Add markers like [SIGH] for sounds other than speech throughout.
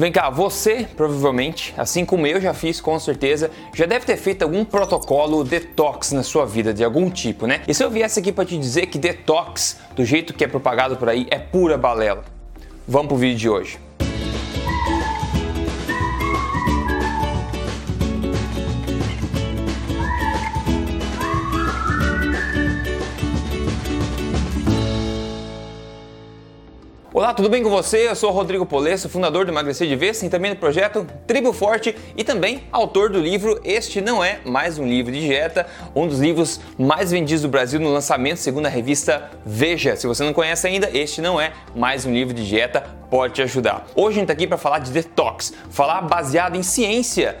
Vem cá, você provavelmente, assim como eu já fiz com certeza, já deve ter feito algum protocolo detox na sua vida de algum tipo, né? E se eu viesse aqui para te dizer que detox, do jeito que é propagado por aí, é pura balela? Vamos pro vídeo de hoje. Olá, tudo bem com você? Eu sou Rodrigo Polesso, fundador do Emagrecer de Vez e também do projeto Tribo Forte e também autor do livro Este Não É Mais Um Livro de Dieta, um dos livros mais vendidos do Brasil no lançamento segundo a revista Veja. Se você não conhece ainda, este não é mais um livro de dieta, pode te ajudar. Hoje a gente está aqui para falar de detox, falar baseado em ciência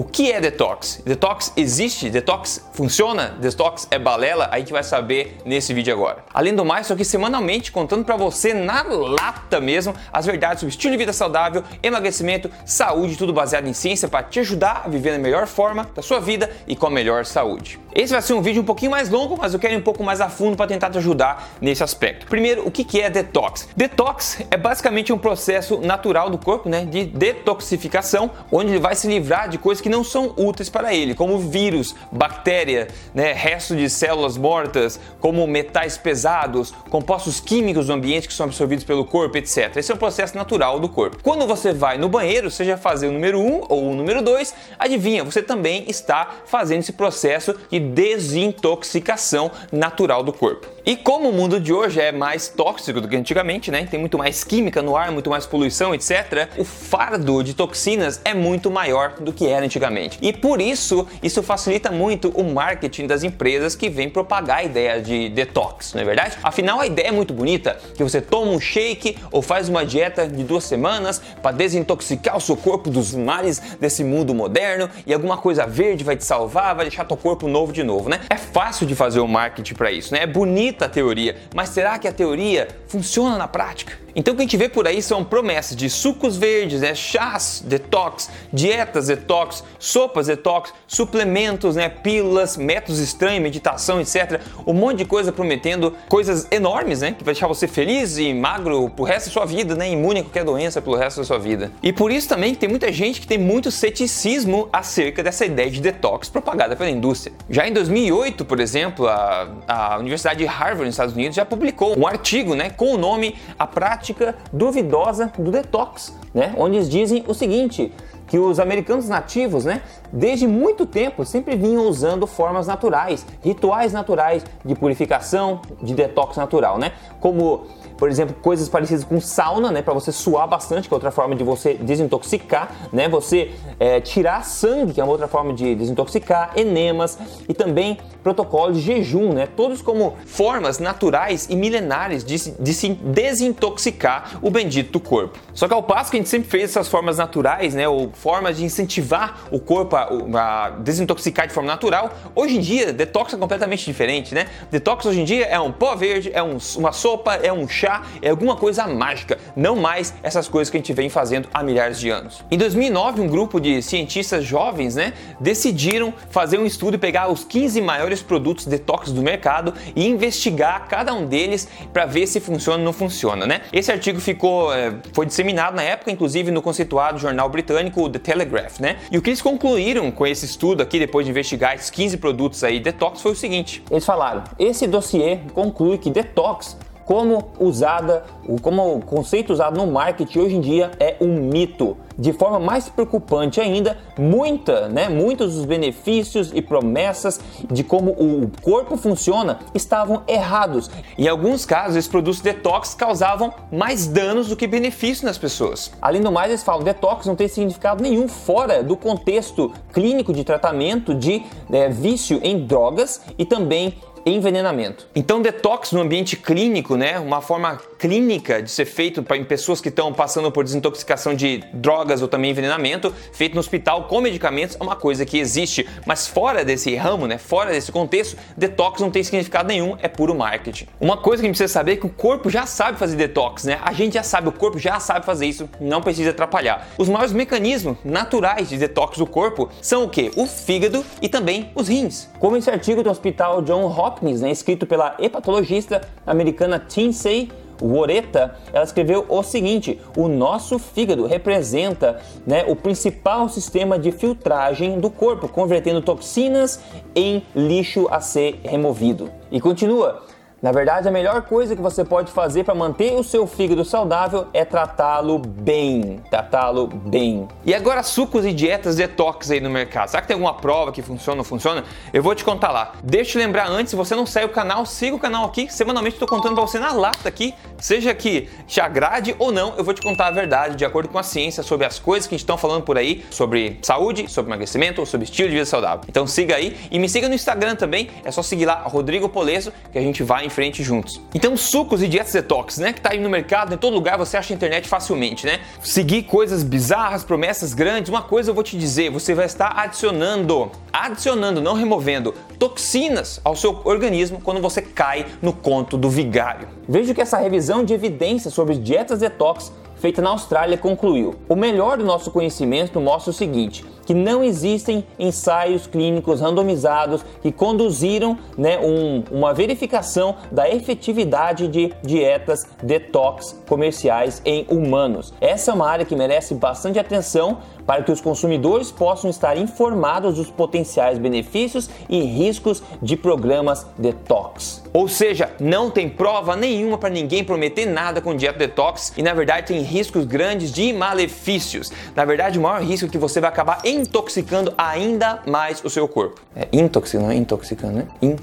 o que é detox? Detox existe? Detox funciona? Detox é balela? A gente vai saber nesse vídeo agora. Além do mais, estou aqui semanalmente contando para você na lata mesmo as verdades sobre estilo de vida saudável, emagrecimento, saúde, tudo baseado em ciência para te ajudar a viver na melhor forma da sua vida e com a melhor saúde. Esse vai ser um vídeo um pouquinho mais longo, mas eu quero ir um pouco mais a fundo para tentar te ajudar nesse aspecto. Primeiro, o que é detox? Detox é basicamente um processo natural do corpo, né, de detoxificação, onde ele vai se livrar de coisas que não são úteis para ele, como vírus, bactéria, né, resto de células mortas, como metais pesados, compostos químicos do ambiente que são absorvidos pelo corpo, etc. Esse é um processo natural do corpo. Quando você vai no banheiro, seja fazer o número 1 um ou o número 2, adivinha, você também está fazendo esse processo de desintoxicação natural do corpo. E como o mundo de hoje é mais tóxico do que antigamente, né? Tem muito mais química no ar, muito mais poluição, etc. O fardo de toxinas é muito maior do que era antigamente. E por isso, isso facilita muito o marketing das empresas que vêm propagar a ideia de detox, não é verdade? Afinal, a ideia é muito bonita, que você toma um shake ou faz uma dieta de duas semanas para desintoxicar o seu corpo dos males desse mundo moderno e alguma coisa verde vai te salvar, vai deixar teu corpo novo de novo, né? É fácil de fazer o marketing para isso, né? É bonito bonita a teoria, mas será que a teoria funciona na prática? Então o que a gente vê por aí são promessas de sucos verdes, né, chás detox, dietas detox, sopas detox, suplementos, né, pílulas, métodos estranhos, meditação, etc. Um monte de coisa prometendo coisas enormes, né, que vai deixar você feliz e magro pro resto da sua vida, né, imune a qualquer doença pelo resto da sua vida. E por isso também tem muita gente que tem muito ceticismo acerca dessa ideia de detox propagada pela indústria. Já em 2008, por exemplo, a, a Universidade de Harvard, nos Estados Unidos, já publicou um artigo, né, com o nome A Prática prática duvidosa do detox, né? Onde eles dizem o seguinte, que os americanos nativos, né, desde muito tempo sempre vinham usando formas naturais, rituais naturais de purificação, de detox natural, né? Como por exemplo, coisas parecidas com sauna, né, para você suar bastante, que é outra forma de você desintoxicar, né, você é, tirar sangue, que é uma outra forma de desintoxicar, enemas e também protocolo de jejum, né, todos como formas naturais e milenares de, de se desintoxicar o bendito corpo. Só que ao passo que a gente sempre fez essas formas naturais, né, ou formas de incentivar o corpo a, a desintoxicar de forma natural, hoje em dia detox é completamente diferente, né? Detox hoje em dia é um pó verde, é um, uma sopa, é um chá é alguma coisa mágica, não mais essas coisas que a gente vem fazendo há milhares de anos. Em 2009, um grupo de cientistas jovens, né, decidiram fazer um estudo e pegar os 15 maiores produtos detox do mercado e investigar cada um deles para ver se funciona ou não funciona, né? Esse artigo ficou é, foi disseminado na época, inclusive no conceituado jornal britânico The Telegraph, né? E o que eles concluíram com esse estudo aqui depois de investigar esses 15 produtos aí detox foi o seguinte: eles falaram: esse dossiê conclui que detox como usada, como o conceito usado no marketing hoje em dia é um mito. De forma mais preocupante ainda, muita, né, muitos dos benefícios e promessas de como o corpo funciona estavam errados. Em alguns casos, esses produtos detox causavam mais danos do que benefícios nas pessoas. Além do mais, eles falam detox não tem significado nenhum fora do contexto clínico de tratamento de é, vício em drogas e também envenenamento. Então, detox no ambiente clínico, né, uma forma clínica de ser feito em pessoas que estão passando por desintoxicação de drogas ou também envenenamento, feito no hospital com medicamentos, é uma coisa que existe. Mas fora desse ramo, né, fora desse contexto, detox não tem significado nenhum, é puro marketing. Uma coisa que a gente precisa saber é que o corpo já sabe fazer detox, né? A gente já sabe, o corpo já sabe fazer isso, não precisa atrapalhar. Os maiores mecanismos naturais de detox do corpo são o que? O fígado e também os rins. Como esse artigo do Hospital John Hopkins Hopkins, né, escrito pela hepatologista americana Tinsey Woreta, ela escreveu o seguinte: o nosso fígado representa né, o principal sistema de filtragem do corpo, convertendo toxinas em lixo a ser removido. E continua. Na verdade, a melhor coisa que você pode fazer para manter o seu fígado saudável é tratá-lo bem. Tratá-lo bem. E agora, sucos e dietas detox aí no mercado. Será que tem alguma prova que funciona ou não funciona? Eu vou te contar lá. Deixa eu te lembrar antes, se você não segue o canal, siga o canal aqui. Semanalmente estou contando para você na lata aqui. Seja que te agrade ou não, eu vou te contar a verdade de acordo com a ciência sobre as coisas que está falando por aí, sobre saúde, sobre emagrecimento, sobre estilo de vida saudável. Então siga aí e me siga no Instagram também. É só seguir lá Rodrigo Polesso que a gente vai em frente juntos. Então, sucos e dietas detox, né? Que tá aí no mercado, em todo lugar você acha internet facilmente, né? Seguir coisas bizarras, promessas grandes. Uma coisa eu vou te dizer, você vai estar adicionando, adicionando, não removendo, toxinas ao seu organismo quando você cai no conto do vigário. Vejo que essa revisão de evidências sobre dietas detox feita na Austrália concluiu: o melhor do nosso conhecimento mostra o seguinte que não existem ensaios clínicos randomizados que conduziram né, um, uma verificação da efetividade de dietas detox comerciais em humanos. Essa é uma área que merece bastante atenção para que os consumidores possam estar informados dos potenciais benefícios e riscos de programas detox. Ou seja, não tem prova nenhuma para ninguém prometer nada com dieta detox e na verdade tem riscos grandes de malefícios. Na verdade, o maior risco é que você vai acabar em intoxicando ainda mais o seu corpo. É intoxicando, não é intoxicando, né? In...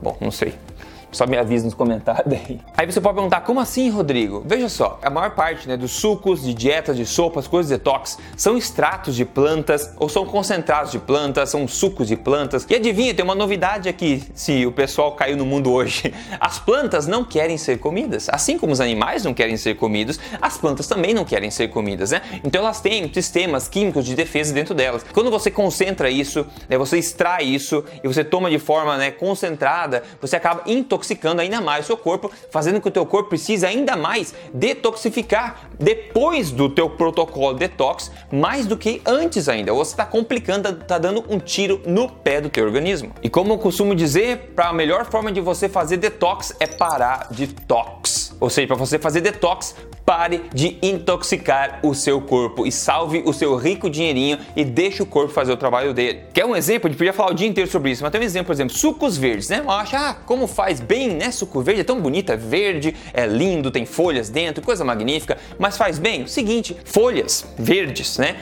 Bom, não sei. Só me avisa nos comentários [LAUGHS] aí. Aí você pode perguntar, como assim, Rodrigo? Veja só, a maior parte né, dos sucos, de dietas, de sopas, coisas detox, são extratos de plantas ou são concentrados de plantas, são sucos de plantas. E adivinha, tem uma novidade aqui, se o pessoal caiu no mundo hoje. [LAUGHS] As plantas não querem ser comidas. Assim como os animais não querem ser comidos, as plantas também não querem ser comidas, né? Então elas têm sistemas químicos de defesa dentro delas. Quando você concentra isso, né, você extrai isso e você toma de forma né, concentrada, você acaba intoxicando intoxicando ainda mais o seu corpo, fazendo com que o teu corpo precise ainda mais detoxificar depois do teu protocolo detox, mais do que antes ainda. Você está complicando, está dando um tiro no pé do teu organismo. E como eu costumo dizer, para a melhor forma de você fazer detox é parar de tox. Ou seja, para você fazer detox, Pare de intoxicar o seu corpo e salve o seu rico dinheirinho e deixe o corpo fazer o trabalho dele. Quer um exemplo? A gente podia falar o dia inteiro sobre isso, mas tem um exemplo, por exemplo, sucos verdes, né? Acha, ah, como faz bem, né? Suco verde é tão bonito, é verde, é lindo, tem folhas dentro, coisa magnífica, mas faz bem? O seguinte, folhas verdes, né?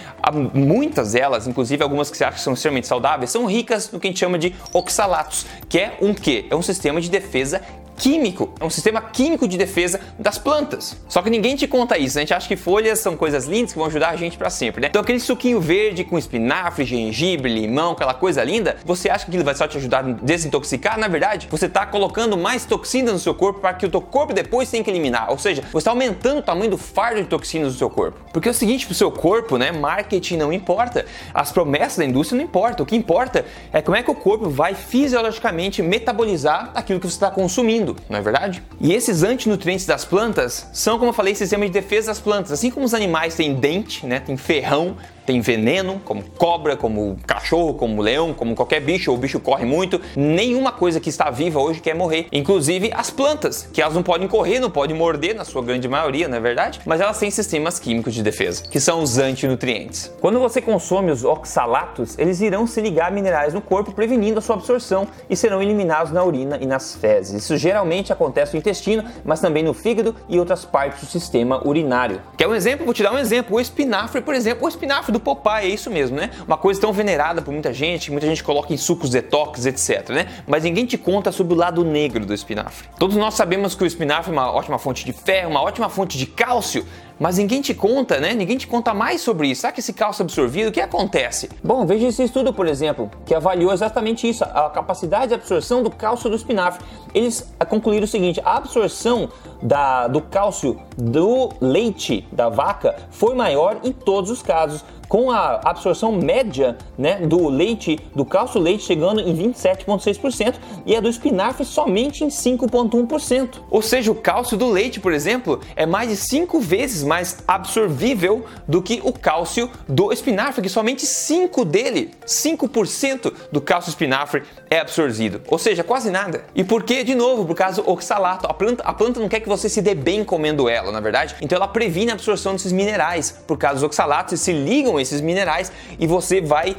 Muitas delas, inclusive algumas que se acham que são extremamente saudáveis, são ricas no que a gente chama de oxalatos, que é um quê? É um sistema de defesa químico, é um sistema químico de defesa das plantas. Só que ninguém te conta isso, né? a gente acha que folhas são coisas lindas que vão ajudar a gente para sempre, né? Então aquele suquinho verde com espinafre, gengibre, limão, aquela coisa linda, você acha que aquilo vai só te ajudar a desintoxicar? Na verdade, você está colocando mais toxinas no seu corpo para que o teu corpo depois tenha que eliminar. Ou seja, você está aumentando o tamanho do fardo de toxinas do seu corpo. Porque é o seguinte, pro seu corpo, né? Marketing não importa, as promessas da indústria não importam. O que importa é como é que o corpo vai fisiologicamente metabolizar aquilo que você está consumindo não é verdade? E esses antinutrientes das plantas são, como eu falei, sistema de defesa das plantas. Assim como os animais têm dente, né, tem ferrão, tem veneno, como cobra, como cachorro, como leão, como qualquer bicho, o bicho corre muito. Nenhuma coisa que está viva hoje quer morrer. Inclusive as plantas, que elas não podem correr, não podem morder, na sua grande maioria, não é verdade? Mas elas têm sistemas químicos de defesa, que são os antinutrientes. Quando você consome os oxalatos, eles irão se ligar a minerais no corpo, prevenindo a sua absorção e serão eliminados na urina e nas fezes. Isso geralmente acontece no intestino, mas também no fígado e outras partes do sistema urinário. Quer um exemplo? Vou te dar um exemplo. O espinafre, por exemplo, o espinafre do Popeye, é isso mesmo, né? Uma coisa tão venerada por muita gente, muita gente coloca em sucos detox, etc, né? Mas ninguém te conta sobre o lado negro do espinafre. Todos nós sabemos que o espinafre é uma ótima fonte de ferro, uma ótima fonte de cálcio, mas ninguém te conta, né? Ninguém te conta mais sobre isso. Será que esse cálcio absorvido, o que acontece? Bom, veja esse estudo, por exemplo, que avaliou exatamente isso, a capacidade de absorção do cálcio do espinafre. Eles concluíram o seguinte: a absorção da, do cálcio do leite da vaca foi maior em todos os casos, com a absorção média né, do leite, do cálcio leite chegando em 27,6% e a do espinafre somente em 5,1%. Ou seja, o cálcio do leite, por exemplo, é mais de 5 vezes mais absorvível do que o cálcio do espinafre, que somente 5 dele, 5% do cálcio espinafre é absorvido. Ou seja, quase nada. E por que? De novo, por causa do oxalato. A planta, a planta não quer que você se dê bem comendo ela, na verdade. Então ela previne a absorção desses minerais. Por causa dos oxalatos, se ligam esses minerais e você vai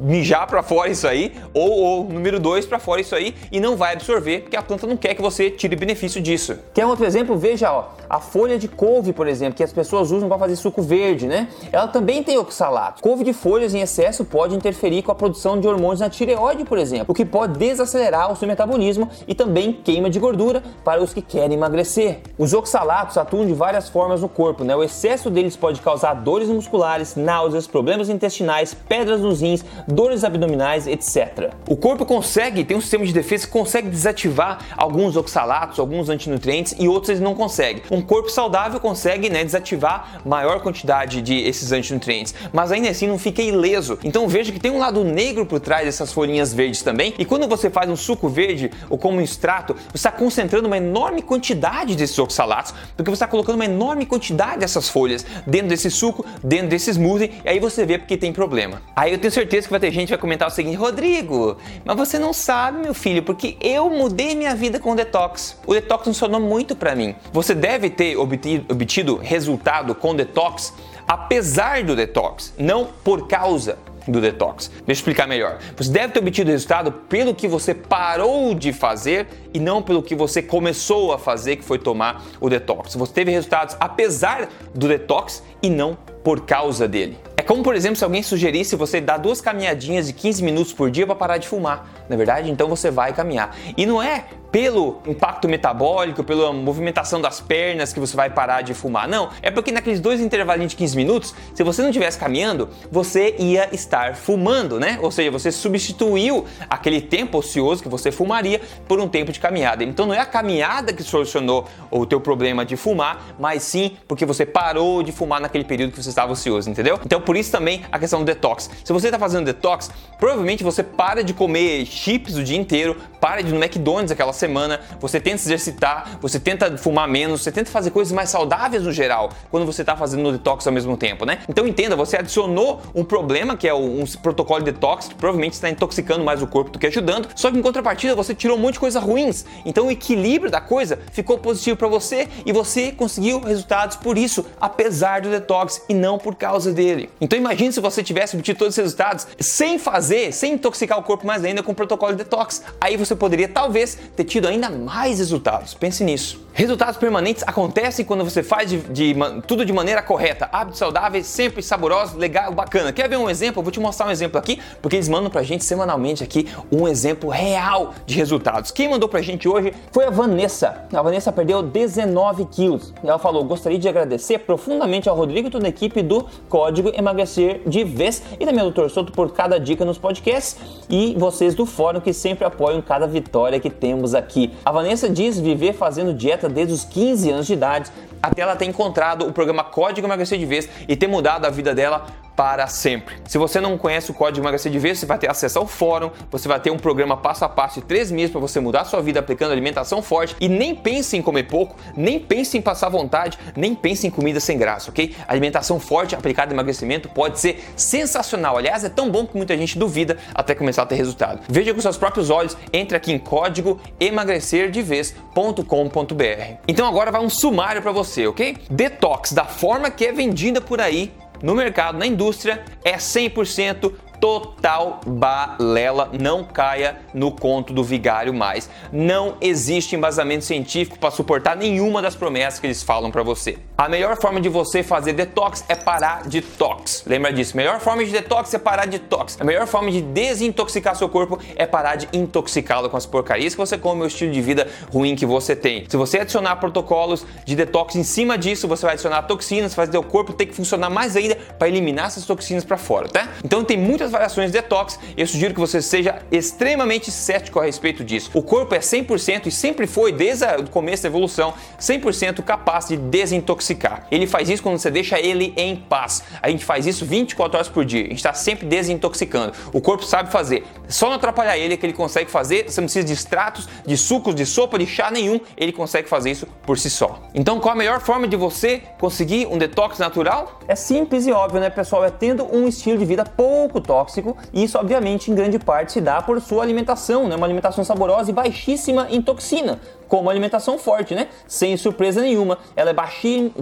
mijar para fora isso aí, ou, ou número 2 para fora isso aí e não vai absorver, porque a planta não quer que você tire benefício disso. Quer outro exemplo? Veja, ó, a folha de couve, por exemplo, que as pessoas usam para fazer suco verde, né? Ela também tem oxalato. Couve de folhas em excesso pode interferir com a produção de hormônios na tireoide, por exemplo, o que pode desacelerar o seu metabolismo e também queima de gordura para os que querem emagrecer. Os oxalatos atuam de várias formas no corpo, né? O excesso deles pode causar dores musculares, náuseas, problemas intestinais, pedras nos rins, dores abdominais, etc. O corpo consegue, tem um sistema de defesa que consegue desativar alguns oxalatos, alguns antinutrientes e outros ele não consegue. Um corpo saudável consegue né, desativar maior quantidade de esses antinutrientes, mas ainda assim não fica ileso. Então veja que tem um lado negro por trás dessas folhinhas verdes também. E quando você faz um suco verde ou como um extrato, você está concentrando uma enorme quantidade desses oxalatos, porque você está colocando uma enorme quantidade dessas folhas dentro desse suco, dentro desse smoothie, e aí você vê porque tem problema. Aí eu tenho certeza que vai ter gente que vai comentar o seguinte: Rodrigo, mas você não sabe, meu filho, porque eu mudei minha vida com o detox. O detox funcionou muito para mim. Você deve ter obtido, obtido resultado com detox apesar do detox, não por causa do detox. Deixa eu explicar melhor. Você deve ter obtido resultado pelo que você parou de fazer e não pelo que você começou a fazer, que foi tomar o detox. Você teve resultados apesar do detox e não por causa dele. É como, por exemplo, se alguém sugerisse você dar duas caminhadinhas de 15 minutos por dia para parar de fumar, na verdade? Então você vai caminhar. E não é pelo impacto metabólico, pela movimentação das pernas que você vai parar de fumar. Não, é porque naqueles dois intervalinhos de 15 minutos, se você não estivesse caminhando, você ia estar fumando, né? Ou seja, você substituiu aquele tempo ocioso que você fumaria por um tempo de caminhada. Então não é a caminhada que solucionou o teu problema de fumar, mas sim porque você parou de fumar naquele período que você estava ocioso, entendeu? Então por isso também a questão do detox. Se você está fazendo detox, provavelmente você para de comer chips o dia inteiro, para de ir no McDonald's aquela semana, você tenta se exercitar, você tenta fumar menos, você tenta fazer coisas mais saudáveis no geral, quando você está fazendo o detox ao mesmo tempo, né? Então entenda, você adicionou um problema que é um protocolo de detox, que provavelmente está intoxicando mais o corpo do que ajudando, só que em contrapartida você tirou um monte de coisas ruins. Então o equilíbrio da coisa ficou positivo para você e você conseguiu resultados por isso, apesar do detox e não por causa dele. Então imagine se você tivesse obtido todos esses resultados sem fazer, sem intoxicar o corpo mais ainda com o protocolo de detox. Aí você poderia talvez ter tido ainda mais resultados. Pense nisso. Resultados permanentes acontecem quando você faz de, de, tudo de maneira correta. Hábitos saudáveis, sempre saborosos, legal, bacana. Quer ver um exemplo? Vou te mostrar um exemplo aqui, porque eles mandam pra gente semanalmente aqui um exemplo real de resultados. Quem mandou pra gente hoje foi a Vanessa. A Vanessa perdeu 19 quilos. Ela falou: gostaria de agradecer profundamente ao Rodrigo e toda a equipe do Código Emagrecer de Vez e também ao Dr. Soto por cada dica nos podcasts e vocês do fórum que sempre apoiam cada vitória que temos aqui. A Vanessa diz viver fazendo dieta desde os 15 anos de idade até ela ter encontrado o programa Código Emagrecer de Vez e ter mudado a vida dela para sempre. Se você não conhece o código emagrecer de vez, você vai ter acesso ao fórum, você vai ter um programa passo a passo de três meses para você mudar sua vida aplicando alimentação forte e nem pense em comer pouco, nem pense em passar vontade, nem pense em comida sem graça, ok? alimentação forte aplicada em emagrecimento pode ser sensacional. Aliás, é tão bom que muita gente duvida até começar a ter resultado. Veja com seus próprios olhos, entre aqui em código emagrecerdevez.com.br. Então agora vai um sumário para você, ok? Detox da forma que é vendida por aí no mercado, na indústria, é 100% total balela, não caia no conto do vigário mais. Não existe embasamento científico para suportar nenhuma das promessas que eles falam para você. A melhor forma de você fazer detox é parar de tox. Lembra disso? Melhor forma de detox é parar de tox. A melhor forma de desintoxicar seu corpo é parar de intoxicá-lo com as porcarias que você come, o estilo de vida ruim que você tem. Se você adicionar protocolos de detox em cima disso, você vai adicionar toxinas, fazer o corpo ter que funcionar mais ainda para eliminar essas toxinas para fora, tá? Então tem muitas variações de detox eu sugiro que você seja extremamente cético a respeito disso. O corpo é 100% e sempre foi, desde o começo da evolução, 100% capaz de desintoxicar desintoxicar. Ele faz isso quando você deixa ele em paz. A gente faz isso 24 horas por dia. A gente está sempre desintoxicando. O corpo sabe fazer. Só não atrapalhar ele é que ele consegue fazer. Você não precisa de extratos, de sucos, de sopa, de chá nenhum. Ele consegue fazer isso por si só. Então, qual a melhor forma de você conseguir um detox natural? É simples e óbvio, né, pessoal? É tendo um estilo de vida pouco tóxico. E isso, obviamente, em grande parte se dá por sua alimentação, né? Uma alimentação saborosa e baixíssima em toxina como alimentação forte, né? Sem surpresa nenhuma, ela é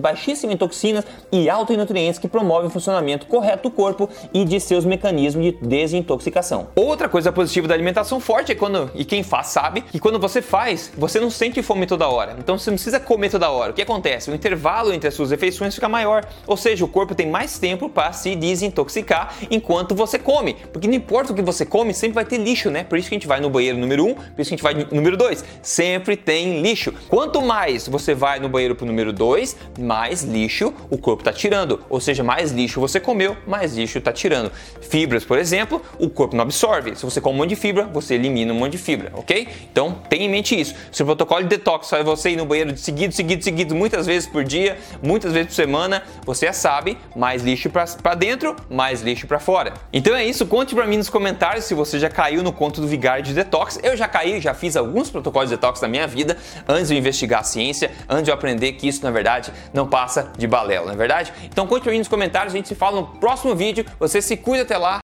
baixíssima em toxinas e alta em nutrientes que promovem o funcionamento correto do corpo e de seus mecanismos de desintoxicação. Outra coisa positiva da alimentação forte é quando, e quem faz sabe, que quando você faz, você não sente fome toda hora. Então você não precisa comer toda hora. O que acontece? O intervalo entre as suas refeições fica maior, ou seja, o corpo tem mais tempo para se desintoxicar enquanto você come. Porque não importa o que você come, sempre vai ter lixo, né? Por isso que a gente vai no banheiro número 1, um, por isso que a gente vai no número 2. Sempre tem lixo. Quanto mais você vai no banheiro pro número 2, mais lixo o corpo está tirando. Ou seja, mais lixo você comeu, mais lixo está tirando. Fibras, por exemplo, o corpo não absorve. Se você come um monte de fibra, você elimina um monte de fibra, ok? Então tenha em mente isso. Se o protocolo de detox faz você ir no banheiro de seguido, seguido, seguido, muitas vezes por dia, muitas vezes por semana, você já sabe, mais lixo para dentro, mais lixo para fora. Então é isso, conte para mim nos comentários se você já caiu no conto do Vigário de detox. Eu já caí, já fiz alguns protocolos de detox na minha vida antes de eu investigar a ciência, antes de eu aprender que isso na verdade não passa de balela, não é verdade? Então conte pra mim nos comentários, a gente se fala no próximo vídeo. Você se cuida até lá